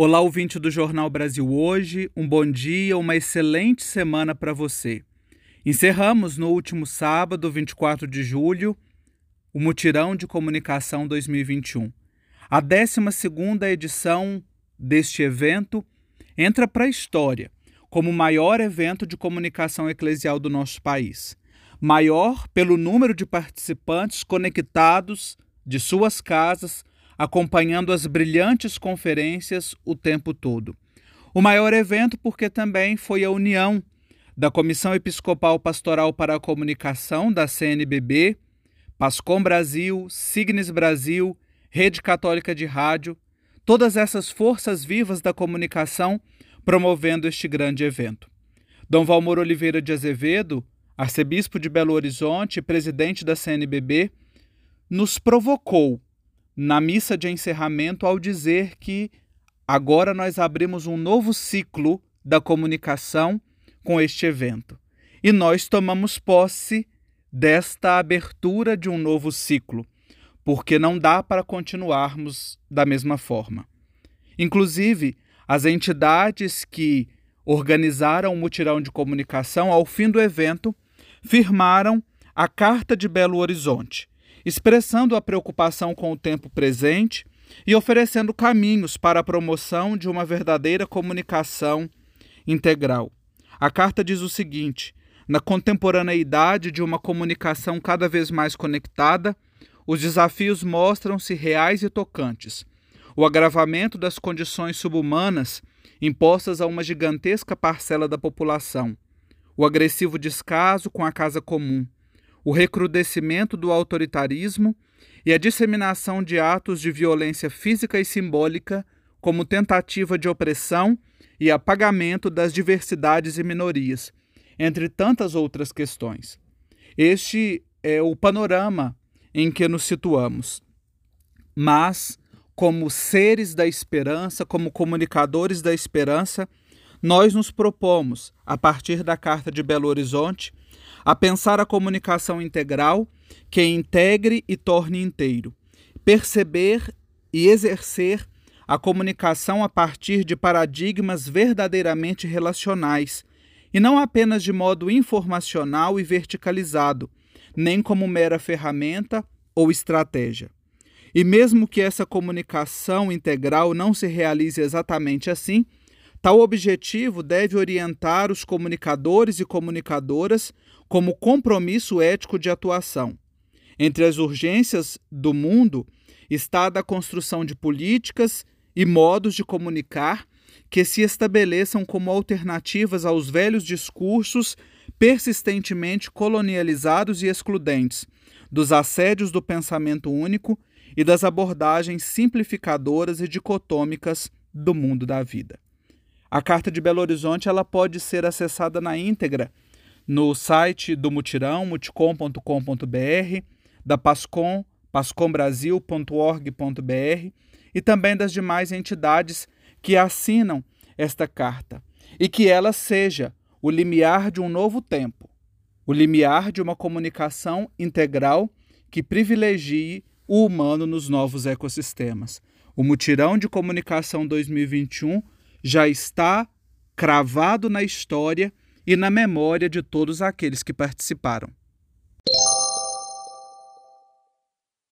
Olá, ouvinte do Jornal Brasil Hoje, um bom dia, uma excelente semana para você. Encerramos no último sábado, 24 de julho, o Mutirão de Comunicação 2021. A 12 edição deste evento entra para a história como o maior evento de comunicação eclesial do nosso país. Maior pelo número de participantes conectados de suas casas acompanhando as brilhantes conferências o tempo todo. O maior evento porque também foi a união da Comissão Episcopal Pastoral para a Comunicação da CNBB, Pascom Brasil, Signes Brasil, Rede Católica de Rádio, todas essas forças vivas da comunicação promovendo este grande evento. Dom Valmor Oliveira de Azevedo, arcebispo de Belo Horizonte e presidente da CNBB, nos provocou na missa de encerramento ao dizer que agora nós abrimos um novo ciclo da comunicação com este evento. E nós tomamos posse desta abertura de um novo ciclo, porque não dá para continuarmos da mesma forma. Inclusive, as entidades que organizaram o mutirão de comunicação, ao fim do evento, firmaram a Carta de Belo Horizonte, expressando a preocupação com o tempo presente e oferecendo caminhos para a promoção de uma verdadeira comunicação integral. A carta diz o seguinte: na contemporaneidade de uma comunicação cada vez mais conectada, os desafios mostram-se reais e tocantes. O agravamento das condições subhumanas impostas a uma gigantesca parcela da população, o agressivo descaso com a casa comum, o recrudescimento do autoritarismo e a disseminação de atos de violência física e simbólica como tentativa de opressão e apagamento das diversidades e minorias, entre tantas outras questões. Este é o panorama em que nos situamos. Mas, como seres da esperança, como comunicadores da esperança, nós nos propomos, a partir da Carta de Belo Horizonte, a pensar a comunicação integral que integre e torne inteiro, perceber e exercer a comunicação a partir de paradigmas verdadeiramente relacionais e não apenas de modo informacional e verticalizado, nem como mera ferramenta ou estratégia. E mesmo que essa comunicação integral não se realize exatamente assim, tal objetivo deve orientar os comunicadores e comunicadoras como compromisso ético de atuação. Entre as urgências do mundo está a da construção de políticas e modos de comunicar que se estabeleçam como alternativas aos velhos discursos persistentemente colonializados e excludentes, dos assédios do pensamento único e das abordagens simplificadoras e dicotômicas do mundo da vida. A Carta de Belo Horizonte ela pode ser acessada na íntegra no site do Mutirão, muticom.com.br, da Pascom, pascombrasil.org.br e também das demais entidades que assinam esta carta, e que ela seja o limiar de um novo tempo, o limiar de uma comunicação integral que privilegie o humano nos novos ecossistemas. O Mutirão de Comunicação 2021 já está cravado na história e na memória de todos aqueles que participaram.